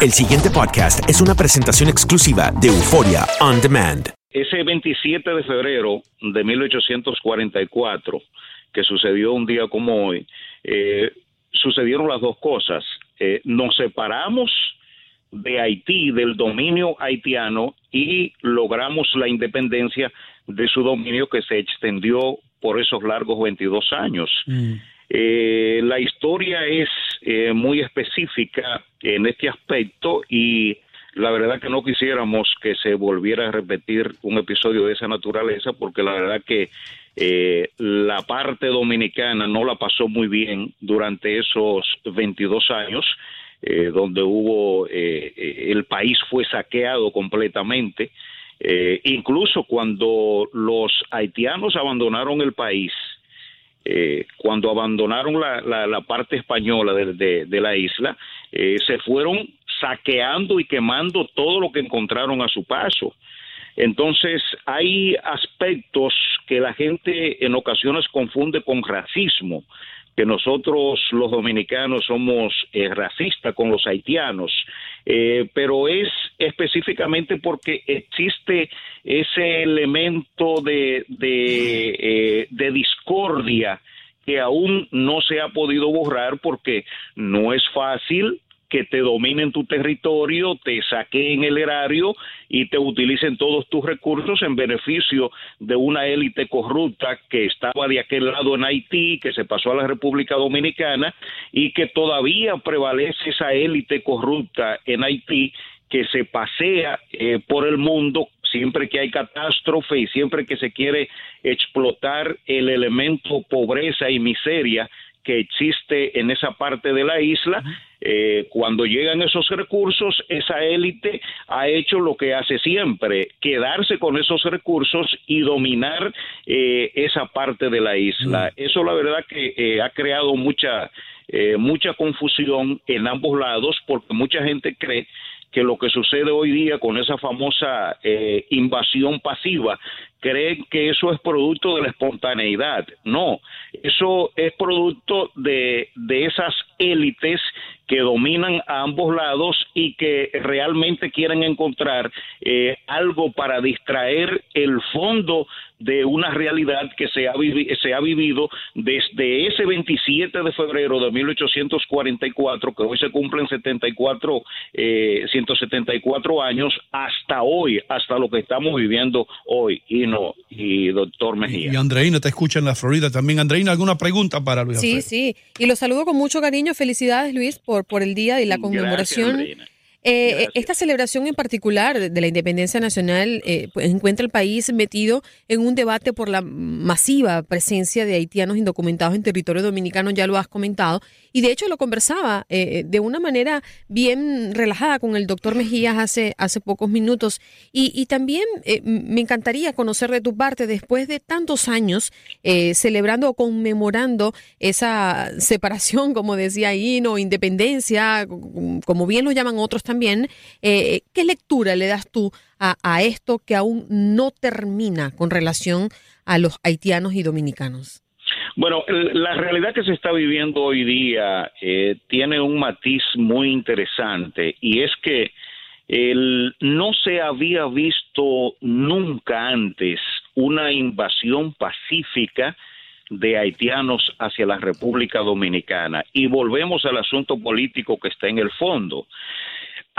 El siguiente podcast es una presentación exclusiva de Euforia On Demand. Ese 27 de febrero de 1844, que sucedió un día como hoy, eh, sucedieron las dos cosas. Eh, nos separamos de Haití, del dominio haitiano, y logramos la independencia de su dominio que se extendió por esos largos 22 años. Mm. Eh, la historia es eh, muy específica en este aspecto y la verdad que no quisiéramos que se volviera a repetir un episodio de esa naturaleza porque la verdad que eh, la parte dominicana no la pasó muy bien durante esos 22 años. donde hubo el país fue saqueado completamente incluso cuando los haitianos abandonaron el país eh, cuando abandonaron la, parte española de, la isla, eh, se fueron saqueando y quemando todo lo que encontraron a su paso. Entonces, hay aspectos que la gente en ocasiones confunde con racismo que nosotros los dominicanos somos eh, racistas con los haitianos, eh, pero es específicamente porque existe ese elemento de, de, eh, de discordia que aún no se ha podido borrar porque no es fácil que te dominen tu territorio, te saqueen el erario y te utilicen todos tus recursos en beneficio de una élite corrupta que estaba de aquel lado en Haití, que se pasó a la República Dominicana y que todavía prevalece esa élite corrupta en Haití que se pasea eh, por el mundo siempre que hay catástrofe y siempre que se quiere explotar el elemento pobreza y miseria que existe en esa parte de la isla. Eh, cuando llegan esos recursos, esa élite ha hecho lo que hace siempre, quedarse con esos recursos y dominar eh, esa parte de la isla. Eso la verdad que eh, ha creado mucha, mucha confusión en ambos lados porque mucha gente cree que lo que sucede hoy día con esa famosa invasión pasiva creen que eso es producto de la espontaneidad. No, eso es producto de, de esas élites que dominan a ambos lados y que realmente quieren encontrar eh, algo para distraer el fondo de una realidad que se ha, se ha vivido desde ese 27 de febrero de 1844, que hoy se cumplen 74, eh, 174 años, hasta hoy, hasta lo que estamos viviendo hoy. Y no, y doctor Mejía. Y, Andreina te escucha en la Florida también. Andreina, ¿alguna pregunta para Luis? Sí, sí. Y lo saludo con mucho cariño. Felicidades, Luis, por, por el día y la conmemoración. Eh, esta celebración en particular de la independencia nacional eh, pues, encuentra el país metido en un debate por la masiva presencia de haitianos indocumentados en territorio dominicano, ya lo has comentado, y de hecho lo conversaba de una manera bien relajada con el doctor Mejías hace, hace pocos minutos. Y, también me encantaría conocer de tu parte, después de tantos años celebrando o conmemorando esa separación, como decía Hino, independencia, como bien lo llaman otros también, eh, ¿qué lectura le das tú a, esto que aún no termina con relación a los haitianos y dominicanos? Bueno, la realidad que se está viviendo hoy día eh, tiene un matiz muy interesante y es que no se había visto nunca antes una invasión pacífica de haitianos hacia la República Dominicana. Y volvemos al asunto político que está en el fondo.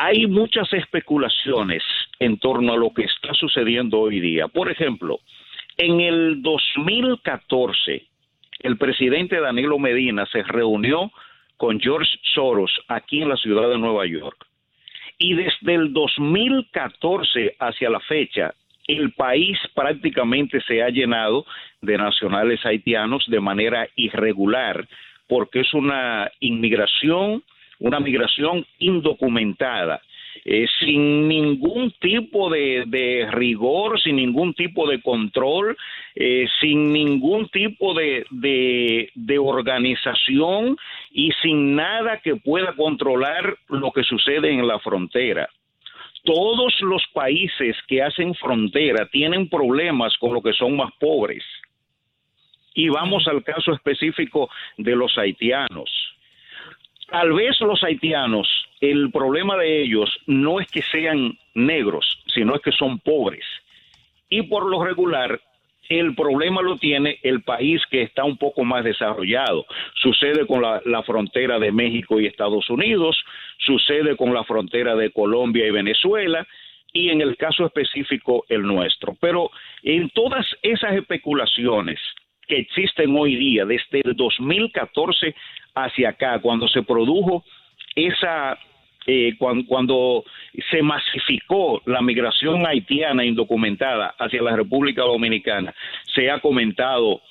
Hay muchas especulaciones en torno a lo que está sucediendo hoy día. Por ejemplo, en el 2014, el presidente Danilo Medina se reunió con George Soros aquí en la ciudad de Nueva York. Y desde el 2014 hacia la fecha, el país prácticamente se ha llenado de nacionales haitianos de manera irregular, porque es una inmigración una migración indocumentada, eh, sin ningún tipo de, rigor, sin ningún tipo de control, eh, sin ningún tipo de, de, organización y sin nada que pueda controlar lo que sucede en la frontera. Todos los países que hacen frontera tienen problemas con lo que son más pobres. Y vamos al caso específico de los haitianos tal vez los haitianos, el problema de ellos no es que sean negros, sino es que son pobres. Y por lo regular, el problema lo tiene el país que está un poco más desarrollado. Sucede con la, la, frontera de México y Estados Unidos, sucede con la frontera de Colombia y Venezuela, y en el caso específico el nuestro. Pero en todas esas especulaciones que existen hoy día, desde el 2014 hacia acá, cuando se produjo esa eh, cuando, cuando, se masificó la migración haitiana indocumentada hacia la República Dominicana, se ha comentado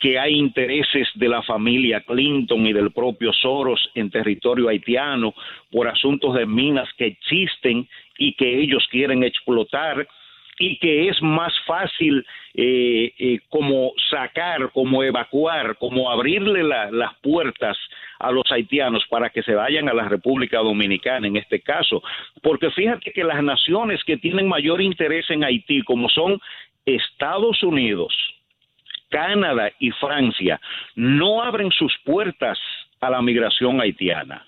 que hay intereses de la familia Clinton y del propio Soros en territorio haitiano por asuntos de minas que existen y que ellos quieren explotar y que es más fácil eh, eh, como sacar, como evacuar, como abrirle las puertas a los haitianos para que se vayan a la República Dominicana en este caso. Porque fíjate que las naciones que tienen mayor interés en Haití, como son Estados Unidos, Canadá y Francia, no abren sus puertas a la migración haitiana.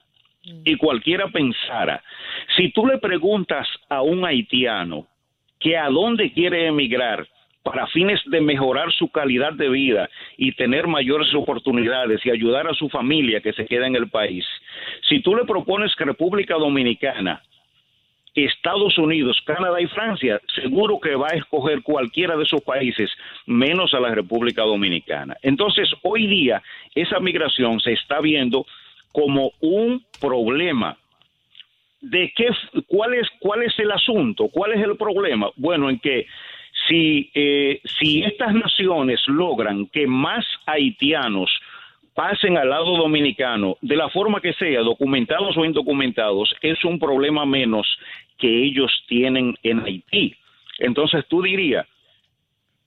Y cualquiera pensara, si tú le preguntas a un haitiano que a dónde quiere emigrar, para fines de mejorar su calidad de vida y tener mayores oportunidades y ayudar a su familia que se queda en el país. Si tú le propones República Dominicana, Estados Unidos, Canadá y Francia, seguro que va a escoger cualquiera de esos países, menos a la República Dominicana. Entonces, hoy día, esa migración se está viendo como un problema. ¿De qué, cuál, es, ¿Cuál es el asunto? ¿Cuál es el problema? Bueno, en que si, eh, si estas naciones logran que más haitianos pasen al lado dominicano, de la forma que sea, documentados o indocumentados, es un problema menos que ellos tienen en Haití. Entonces tú dirías,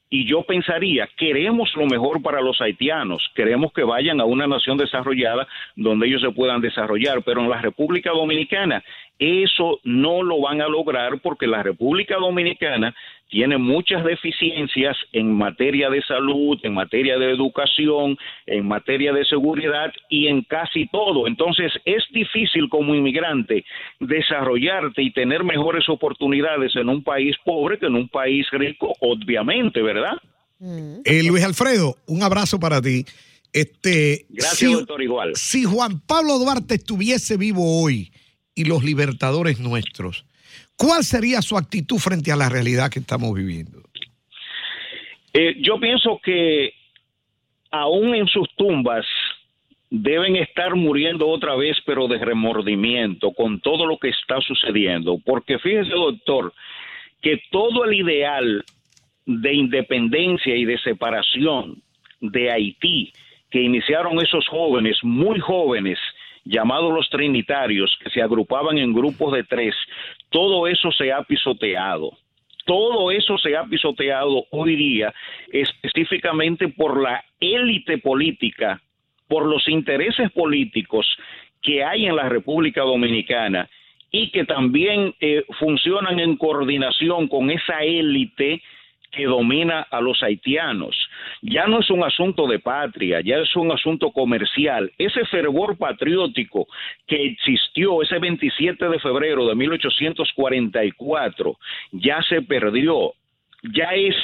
y yo pensaría, queremos lo mejor para los haitianos, queremos que vayan a una nación desarrollada donde ellos se puedan desarrollar, pero en la República Dominicana eso no lo van a lograr porque la República Dominicana tiene muchas deficiencias en materia de salud, en materia de educación, en materia de seguridad y en casi todo. Entonces es difícil como inmigrante desarrollarte y tener mejores oportunidades en un país pobre que en un país rico, obviamente, ¿verdad? Eh, Luis Alfredo, un abrazo para ti. Este, Gracias, doctor, igual. Si Juan Pablo Duarte estuviese vivo hoy y los libertadores nuestros, ¿Cuál sería su actitud frente a la realidad que estamos viviendo? Eh, yo pienso que aún en sus tumbas deben estar muriendo otra vez, pero de remordimiento con todo lo que está sucediendo. Porque fíjese, doctor, que todo el ideal de independencia y de separación de Haití que iniciaron esos jóvenes, muy jóvenes, llamados los trinitarios, que se agrupaban en grupos de tres, todo eso se ha pisoteado. Todo eso se ha pisoteado hoy día específicamente por la élite política, por los intereses políticos que hay en la República Dominicana y que también eh, funcionan en coordinación con esa élite que domina a los haitianos. Ya no es un asunto de patria, ya es un asunto comercial. Ese fervor patriótico que existió ese 27 de febrero de 1844 ya se perdió, ya es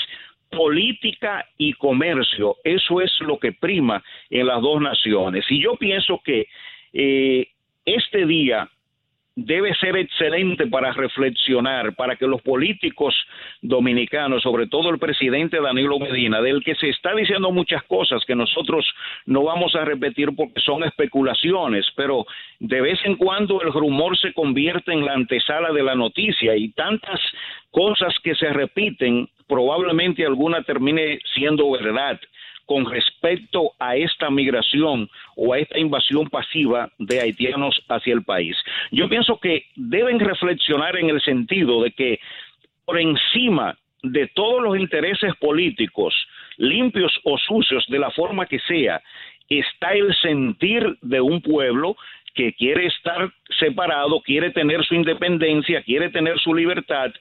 política y comercio, eso es lo que prima en las dos naciones. Y yo pienso que eh, este día debe ser excelente para reflexionar, para que los políticos dominicanos, sobre todo el presidente Danilo Medina, del que se está diciendo muchas cosas que nosotros no vamos a repetir porque son especulaciones, pero de vez en cuando el rumor se convierte en la antesala de la noticia y tantas cosas que se repiten, probablemente alguna termine siendo verdad con respecto a esta migración o a esta invasión pasiva de haitianos hacia el país. Yo pienso que deben reflexionar en el sentido de que por encima de todos los intereses políticos, limpios o sucios, de la forma que sea, está el sentir de un pueblo que quiere estar separado, quiere tener su independencia, quiere tener su libertad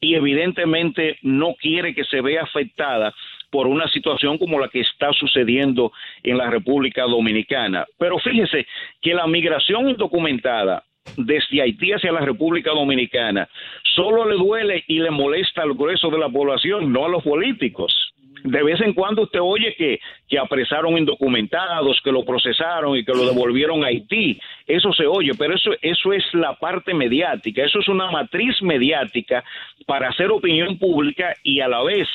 y evidentemente no quiere que se vea afectada por una situación como la que está sucediendo en la República Dominicana. Pero fíjese que la migración indocumentada desde Haití hacia la República Dominicana solo le duele y le molesta al grueso de la población, no a los políticos de vez en cuando usted oye que, que apresaron indocumentados, que lo procesaron y que lo devolvieron a Haití. Eso se oye, pero eso, eso es la parte mediática, eso es una matriz mediática para hacer opinión pública y a la vez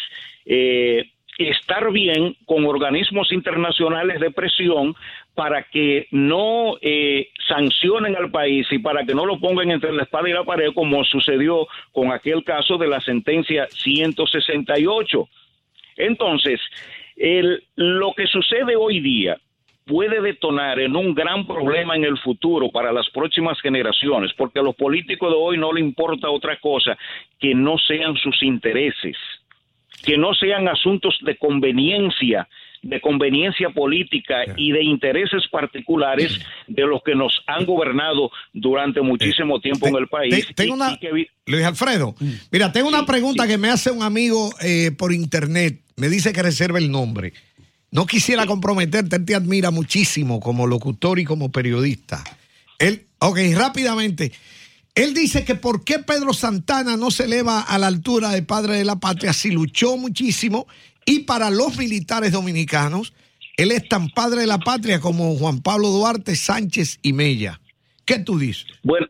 eh, estar bien con organismos internacionales de presión para que no eh, sancionen al país y para que no lo pongan entre la espada y la pared como sucedió con aquel caso de la sentencia 168. Entonces, lo que sucede hoy día puede detonar en un gran problema en el futuro para las próximas generaciones, porque a los políticos de hoy no le importa otra cosa que no sean sus intereses, que no sean asuntos de conveniencia de conveniencia política y de intereses particulares de los que nos han gobernado durante muchísimo eh, tiempo en el país. Tengo una, Luis Alfredo, mm. mira, tengo una pregunta que me hace un amigo eh, por internet. Me dice que reserve el nombre. No quisiera comprometerte, él te admira muchísimo como locutor y como periodista. Él, ok, rápidamente. Él dice que por qué Pedro Santana no se eleva a la altura de padre de la patria si luchó muchísimo y para los militares dominicanos, él es tan padre de la patria como Juan Pablo Duarte, Sánchez y Mella. ¿Qué tú dices? Bueno,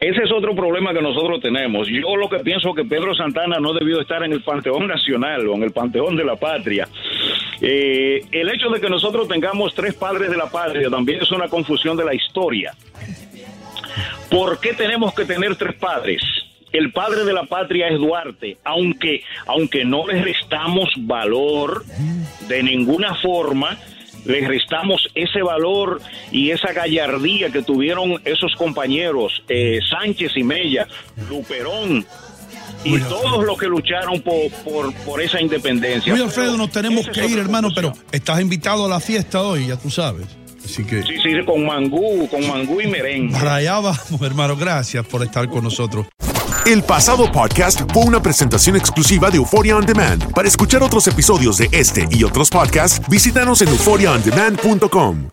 ese es otro problema que nosotros tenemos. Yo lo que pienso que Pedro Santana no debió estar en el Panteón Nacional o en el Panteón de la Patria. Eh, el hecho de que nosotros tengamos tres padres de la patria también es una confusión de la historia. ¿Por qué tenemos que tener tres padres? el padre de la patria es Duarte, aunque, aunque no le restamos valor de ninguna forma, le restamos ese valor y esa gallardía que tuvieron esos compañeros, eh, Sánchez y Mella, Luperón, y todos los que lucharon por, por, por esa independencia. Muy Alfredo, nos tenemos que ir, hermano, pero estás invitado a la fiesta hoy, ya tú sabes. Así que... Sí, sí, con mangú, con mangú y merengue. Para allá vamos, hermano. Gracias por estar con nosotros. El pasado podcast fue una presentación exclusiva de Euphoria On Demand. Para escuchar otros episodios de este y otros podcasts, visítanos en euphoriaondemand.com.